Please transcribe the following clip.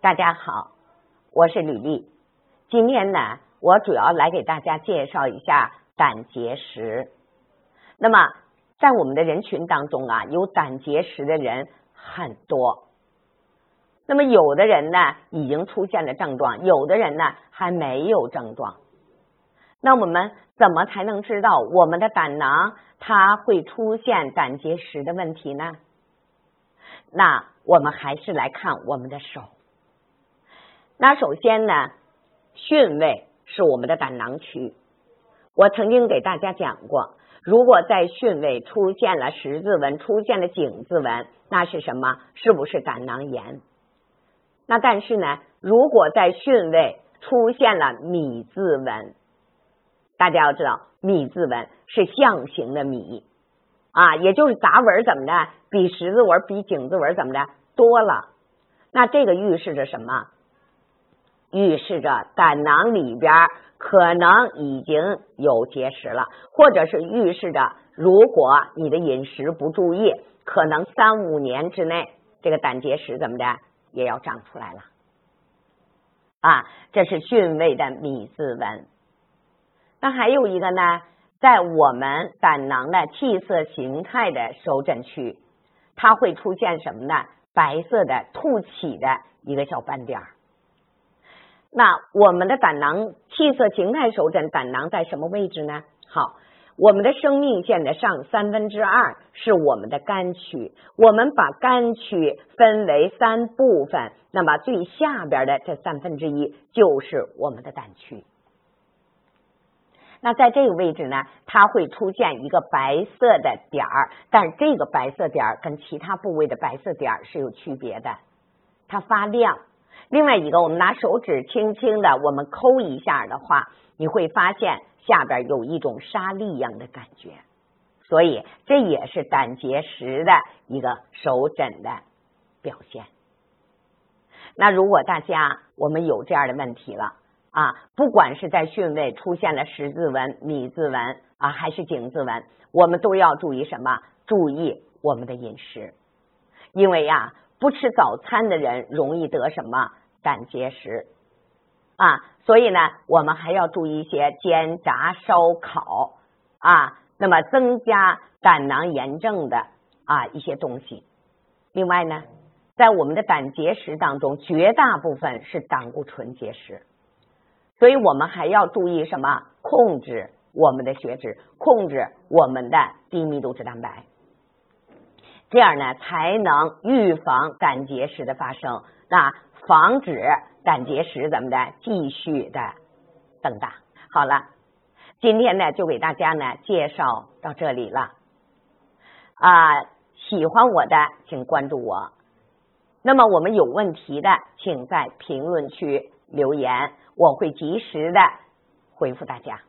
大家好，我是吕丽。今天呢，我主要来给大家介绍一下胆结石。那么，在我们的人群当中啊，有胆结石的人很多。那么，有的人呢已经出现了症状，有的人呢还没有症状。那我们怎么才能知道我们的胆囊它会出现胆结石的问题呢？那我们还是来看我们的手。那首先呢，巽位是我们的胆囊区。我曾经给大家讲过，如果在巽位出现了十字纹、出现了井字纹，那是什么？是不是胆囊炎？那但是呢，如果在巽位出现了米字纹，大家要知道，米字纹是象形的米啊，也就是杂纹怎么的，比十字纹、比井字纹怎么的多了？那这个预示着什么？预示着胆囊里边可能已经有结石了，或者是预示着如果你的饮食不注意，可能三五年之内这个胆结石怎么的也要长出来了啊！这是巽位的米字纹。那还有一个呢，在我们胆囊的气色形态的手诊区，它会出现什么呢？白色的凸起的一个小斑点儿。那我们的胆囊气色形态手诊，胆囊在什么位置呢？好，我们的生命线的上三分之二是我们的肝区，我们把肝区分为三部分，那么最下边的这三分之一就是我们的胆区。那在这个位置呢，它会出现一个白色的点儿，但这个白色点儿跟其他部位的白色点儿是有区别的，它发亮。另外一个，我们拿手指轻轻的，我们抠一下的话，你会发现下边有一种沙粒一样的感觉，所以这也是胆结石的一个手诊的表现。那如果大家我们有这样的问题了啊，不管是在穴位出现了十字纹、米字纹啊，还是井字纹，我们都要注意什么？注意我们的饮食，因为呀。不吃早餐的人容易得什么胆结石啊？所以呢，我们还要注意一些煎炸烧烤啊，那么增加胆囊炎症的啊一些东西。另外呢，在我们的胆结石当中，绝大部分是胆固醇结石，所以我们还要注意什么？控制我们的血脂，控制我们的低密度脂蛋白。这样呢，才能预防胆结石的发生，那防止胆结石怎么的继续的增大。好了，今天呢就给大家呢介绍到这里了。啊，喜欢我的请关注我。那么我们有问题的，请在评论区留言，我会及时的回复大家。